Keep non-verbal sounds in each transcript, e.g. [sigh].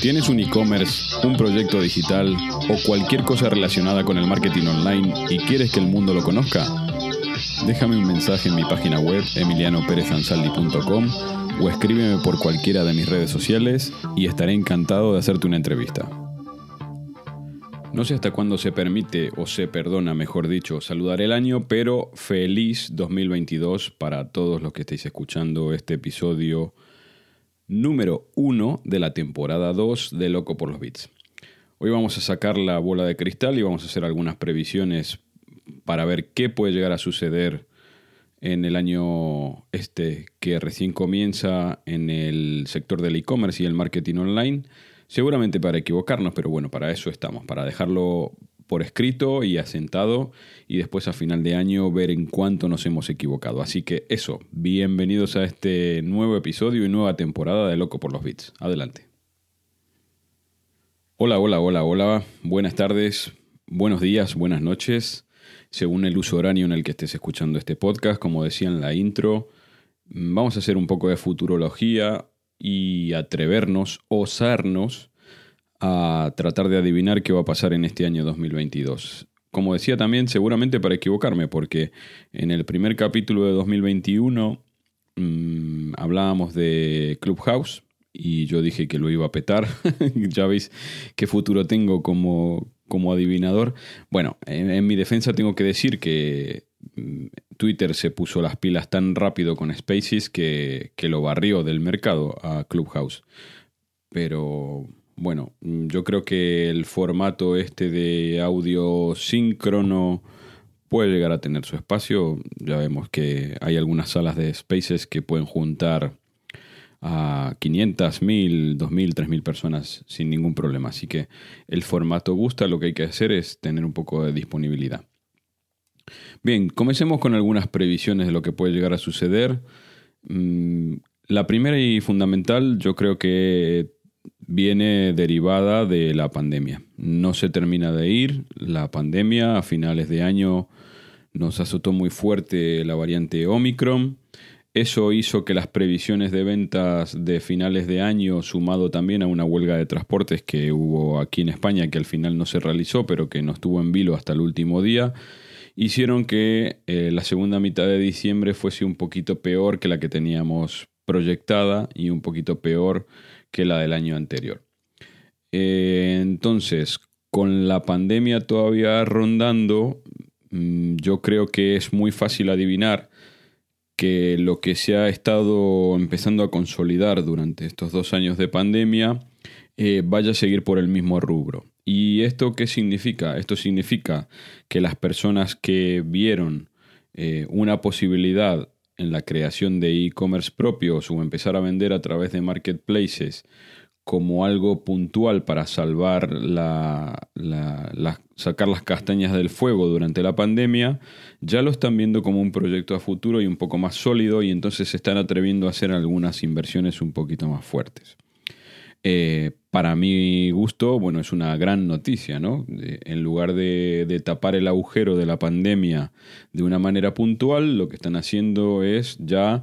¿Tienes un e-commerce, un proyecto digital o cualquier cosa relacionada con el marketing online y quieres que el mundo lo conozca? Déjame un mensaje en mi página web emilianoperezansaldi.com o escríbeme por cualquiera de mis redes sociales y estaré encantado de hacerte una entrevista. No sé hasta cuándo se permite o se perdona, mejor dicho, saludar el año, pero feliz 2022 para todos los que estéis escuchando este episodio número 1 de la temporada 2 de Loco por los Bits. Hoy vamos a sacar la bola de cristal y vamos a hacer algunas previsiones para ver qué puede llegar a suceder en el año este que recién comienza en el sector del e-commerce y el marketing online Seguramente para equivocarnos, pero bueno, para eso estamos, para dejarlo por escrito y asentado y después a final de año ver en cuánto nos hemos equivocado. Así que eso, bienvenidos a este nuevo episodio y nueva temporada de Loco por los Bits. Adelante. Hola, hola, hola, hola. Buenas tardes, buenos días, buenas noches. Según el uso horario en el que estés escuchando este podcast, como decía en la intro, vamos a hacer un poco de futurología, y atrevernos, osarnos a tratar de adivinar qué va a pasar en este año 2022. Como decía también, seguramente para equivocarme, porque en el primer capítulo de 2021 mmm, hablábamos de Clubhouse y yo dije que lo iba a petar. [laughs] ya veis qué futuro tengo como, como adivinador. Bueno, en, en mi defensa tengo que decir que Twitter se puso las pilas tan rápido con Spaces que, que, lo barrió del mercado a Clubhouse. Pero bueno, yo creo que el formato este de audio síncrono puede llegar a tener su espacio. Ya vemos que hay algunas salas de Spaces que pueden juntar a 500, 1000, 2000, 3000 personas sin ningún problema. Así que el formato gusta, lo que hay que hacer es tener un poco de disponibilidad. Bien, comencemos con algunas previsiones de lo que puede llegar a suceder. Mm, la primera y fundamental yo creo que viene derivada de la pandemia. No se termina de ir. La pandemia a finales de año nos azotó muy fuerte la variante Omicron. Eso hizo que las previsiones de ventas de finales de año, sumado también a una huelga de transportes que hubo aquí en España, que al final no se realizó, pero que no estuvo en vilo hasta el último día, hicieron que eh, la segunda mitad de diciembre fuese un poquito peor que la que teníamos proyectada y un poquito peor que la del año anterior. Eh, entonces, con la pandemia todavía rondando, mm, yo creo que es muy fácil adivinar que lo que se ha estado empezando a consolidar durante estos dos años de pandemia eh, vaya a seguir por el mismo rubro. ¿Y esto qué significa? Esto significa que las personas que vieron eh, una posibilidad en la creación de e-commerce propios o empezar a vender a través de marketplaces como algo puntual para salvar la, sacar las castañas del fuego durante la pandemia, ya lo están viendo como un proyecto a futuro y un poco más sólido y entonces se están atreviendo a hacer algunas inversiones un poquito más fuertes. Eh, para mi gusto, bueno, es una gran noticia, ¿no? En lugar de, tapar el agujero de la pandemia de una manera puntual, lo que están haciendo es ya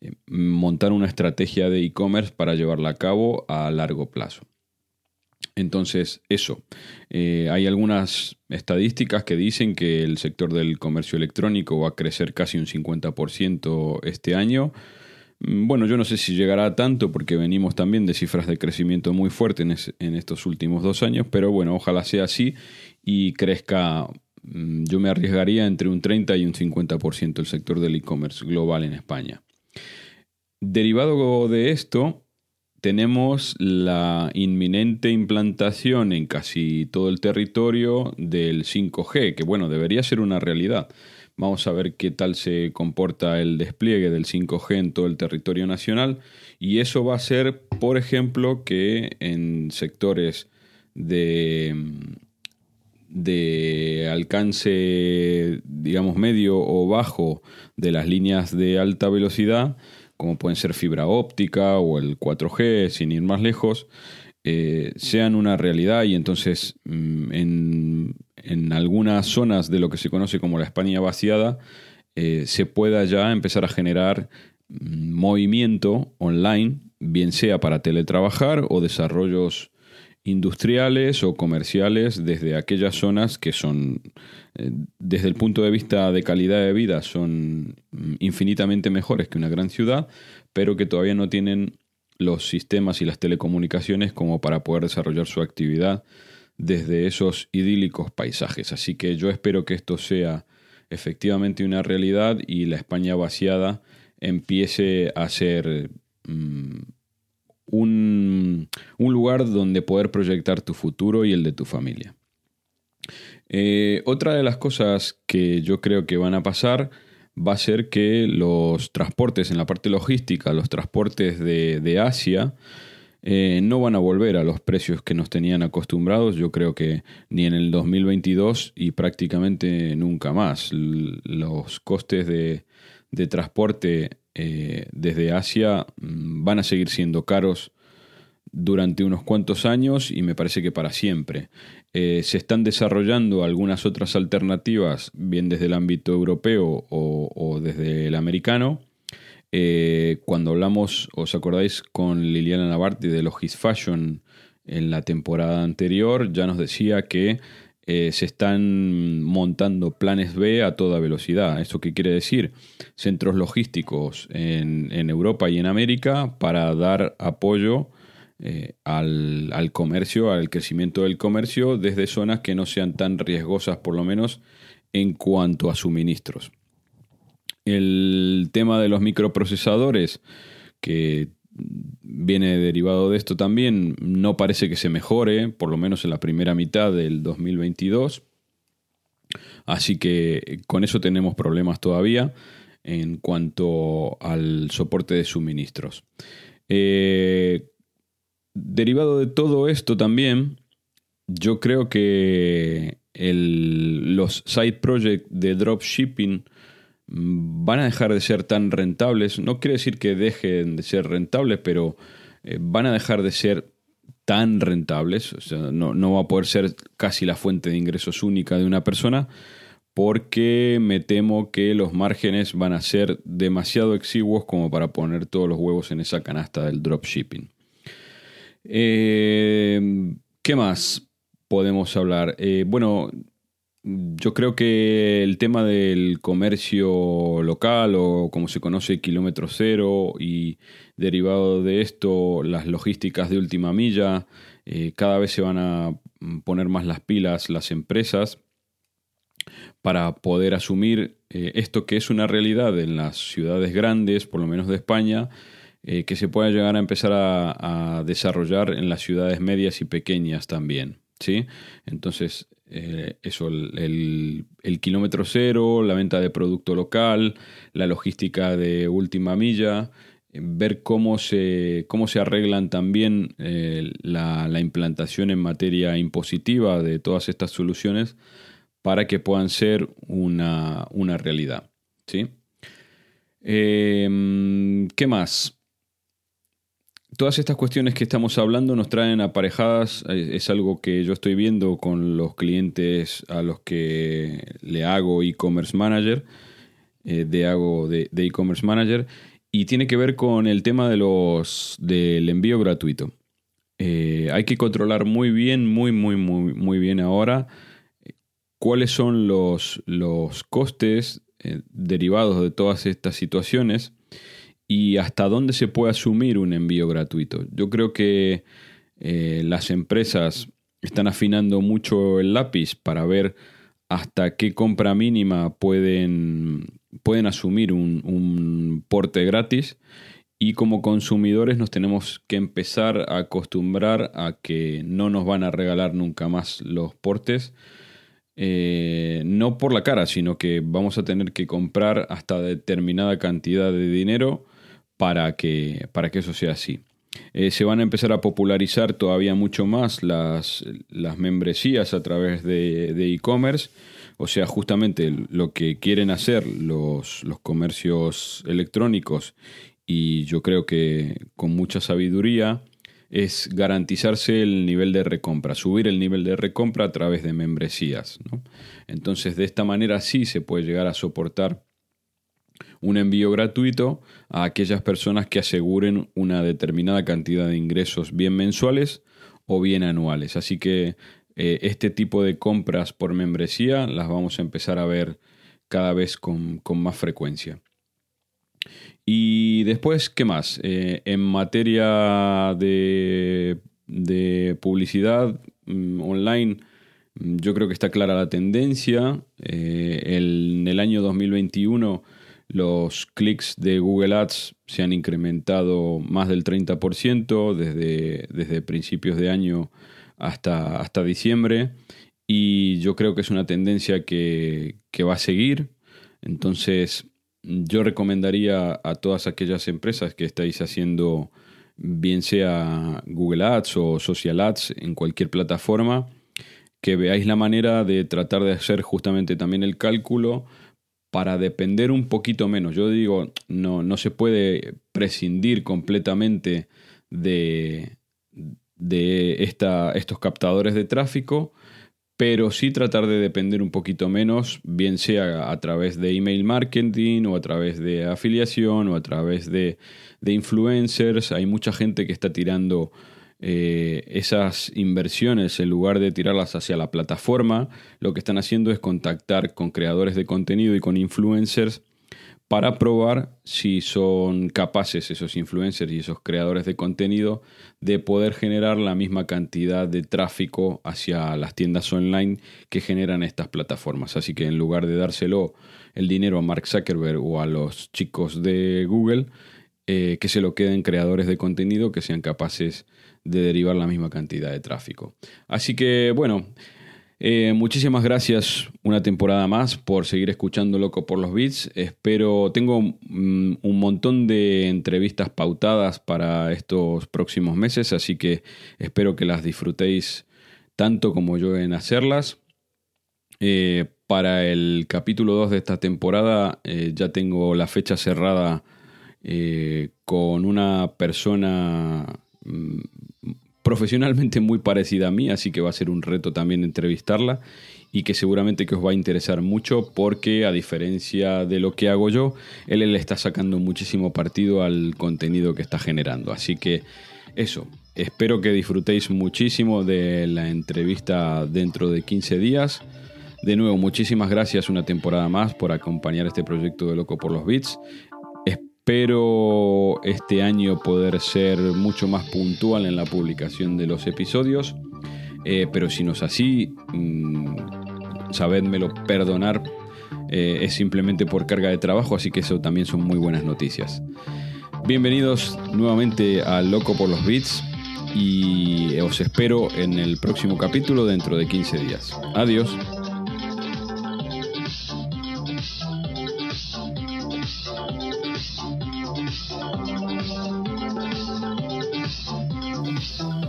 eh, montar una estrategia de e-commerce para llevarla a cabo a largo plazo. Entonces, eso. Eh, hay algunas estadísticas que dicen que el sector del comercio electrónico va a crecer casi un 50% este año. Mm, bueno, yo no sé si llegará a tanto porque venimos también de cifras de crecimiento muy fuertes en, estos últimos dos años, pero bueno, ojalá sea así y crezca, mm, yo me arriesgaría entre un 30 y un 50% el sector del e-commerce global en España. Derivado de esto, tenemos la inminente implantación en casi todo el territorio del 5G, que bueno, debería ser una realidad. Vamos a ver qué tal se comporta el despliegue del 5G en todo el territorio nacional. Y eso va a ser, por ejemplo, que en sectores de, de alcance, digamos, medio o bajo de las líneas de alta velocidad, como pueden ser fibra óptica o el 4G, sin ir más lejos, eh, sean una realidad. Y entonces mm, en, en, algunas zonas de lo que se conoce como la España vaciada eh, se pueda ya empezar a generar mm, movimiento online, bien sea para teletrabajar o desarrollos industriales o comerciales desde aquellas zonas que son, eh, desde el punto de vista de calidad de vida, son mm, infinitamente mejores que una gran ciudad, pero que todavía no tienen los sistemas y las telecomunicaciones como para poder desarrollar su actividad desde esos idílicos paisajes. Así que yo espero que esto sea efectivamente una realidad y la España vaciada empiece a ser mm, un, lugar donde poder proyectar tu futuro y el de tu familia. Eh, otra de las cosas que yo creo que van a pasar va a ser que los transportes en la parte logística, los transportes de, Asia, eh, no van a volver a los precios que nos tenían acostumbrados, yo creo que ni en el 2022 y prácticamente nunca más. los costes de, transporte eh, desde Asia mm, van a seguir siendo caros durante unos cuantos años y me parece que para siempre. Eh, se están desarrollando algunas otras alternativas, bien desde el ámbito europeo o, desde el americano. Eh, cuando hablamos, os acordáis, con Liliana Navarti de Logis Fashion en la temporada anterior, ya nos decía que eh, se están montando planes B a toda velocidad. ¿Esto qué quiere decir? Centros logísticos en, Europa y en América para dar apoyo eh, al, comercio, al crecimiento del comercio desde zonas que no sean tan riesgosas, por lo menos en cuanto a suministros. El tema de los microprocesadores, que viene derivado de esto también, no parece que se mejore, por lo menos en la primera mitad del 2022. Así que con eso tenemos problemas todavía en cuanto al soporte de suministros. Eh, derivado de todo esto también, yo creo que los side projects de dropshipping van a dejar de ser tan rentables. No quiere decir que dejen de ser rentables, pero eh, van a dejar de ser tan rentables. O sea, no, no va a poder ser casi la fuente de ingresos única de una persona porque me temo que los márgenes van a ser demasiado exiguos como para poner todos los huevos en esa canasta del dropshipping. Eh, ¿Qué más podemos hablar? Eh, bueno, yo creo que el tema del comercio local o como se conoce kilómetro cero y derivado de esto las logísticas de última milla, eh, cada vez se van a poner más las pilas las empresas para poder asumir eh, esto que es una realidad en las ciudades grandes, por lo menos de España, eh, que se pueda llegar a empezar a, a desarrollar en las ciudades medias y pequeñas también. ¿sí? Entonces, eh, eso, el, kilómetro cero, la venta de producto local, la logística de última milla, eh, ver cómo se, cómo se arreglan también eh, la, implantación en materia impositiva de todas estas soluciones para que puedan ser una, realidad. ¿sí? ¿Qué más? Todas estas cuestiones que estamos hablando nos traen aparejadas, es algo que yo estoy viendo con los clientes a los que le hago e-commerce manager, eh, de hago de e-commerce manager, y tiene que ver con el tema de los del envío gratuito. Eh, hay que controlar muy bien, muy, muy, muy, muy bien ahora cuáles son los, los costes eh, derivados de todas estas situaciones y hasta dónde se puede asumir un envío gratuito. Yo creo que eh, las empresas están afinando mucho el lápiz para ver hasta qué compra mínima pueden, pueden asumir un, un porte gratis y como consumidores nos tenemos que empezar a acostumbrar a que no nos van a regalar nunca más los portes, eh, no por la cara, sino que vamos a tener que comprar hasta determinada cantidad de dinero para que, para que eso sea así. Eh, se van a empezar a popularizar todavía mucho más las, las membresías a través de e-commerce. o sea, justamente lo que quieren hacer los, los comercios electrónicos y yo creo que con mucha sabiduría es garantizarse el nivel de recompra, subir el nivel de recompra a través de membresías. Entonces, de esta manera sí se puede llegar a soportar un envío gratuito a aquellas personas que aseguren una determinada cantidad de ingresos bien mensuales o bien anuales. Así que eh, este tipo de compras por membresía las vamos a empezar a ver cada vez con, más frecuencia. Y después, ¿qué más? Eh, en materia de, publicidad mm, online, mm, yo creo que está clara la tendencia. Eh, en el año 2021 los clics de Google Ads se han incrementado más del 30% desde, desde principios de año hasta, hasta diciembre y yo creo que es una tendencia que, va a seguir. Entonces yo recomendaría a todas aquellas empresas que estáis haciendo bien sea Google Ads o Social Ads en cualquier plataforma, que veáis la manera de tratar de hacer justamente también el cálculo para depender un poquito menos. Yo digo, no, no se puede prescindir completamente de, de esta, estos captadores de tráfico, pero sí tratar de depender un poquito menos, bien sea a través de email marketing o a través de afiliación o a través de, de influencers. Hay mucha gente que está tirando eh, esas inversiones, en lugar de tirarlas hacia la plataforma, lo que están haciendo es contactar con creadores de contenido y con influencers para probar si son capaces esos influencers y esos creadores de contenido de poder generar la misma cantidad de tráfico hacia las tiendas online que generan estas plataformas. Así que en lugar de dárselo el dinero a Mark Zuckerberg o a los chicos de Google, eh, que se lo queden creadores de contenido que sean capaces de derivar la misma cantidad de tráfico. Así que bueno, eh, muchísimas gracias una temporada más por seguir escuchando Loco por los Beats. Espero, tengo mm, un montón de entrevistas pautadas para estos próximos meses, así que espero que las disfrutéis tanto como yo en hacerlas. Eh, para el capítulo 2 de esta temporada eh, ya tengo la fecha cerrada con una persona mm, profesionalmente muy parecida a mí, así que va a ser un reto también entrevistarla y que seguramente que os va a interesar mucho porque a diferencia de lo que hago yo, él le está sacando muchísimo partido al contenido que está generando. Así que eso, espero que disfrutéis muchísimo de la entrevista dentro de 15 días. De nuevo, muchísimas gracias una temporada más por acompañar este proyecto de Loco por los Beats. Espero este año poder ser mucho más puntual en la publicación de los episodios, eh, pero si no es así, mmm, perdonar, eh, es simplemente por carga de trabajo, así que eso también son muy buenas noticias. Bienvenidos nuevamente a Loco por los Beats y os espero en el próximo capítulo dentro de 15 días. Adiós.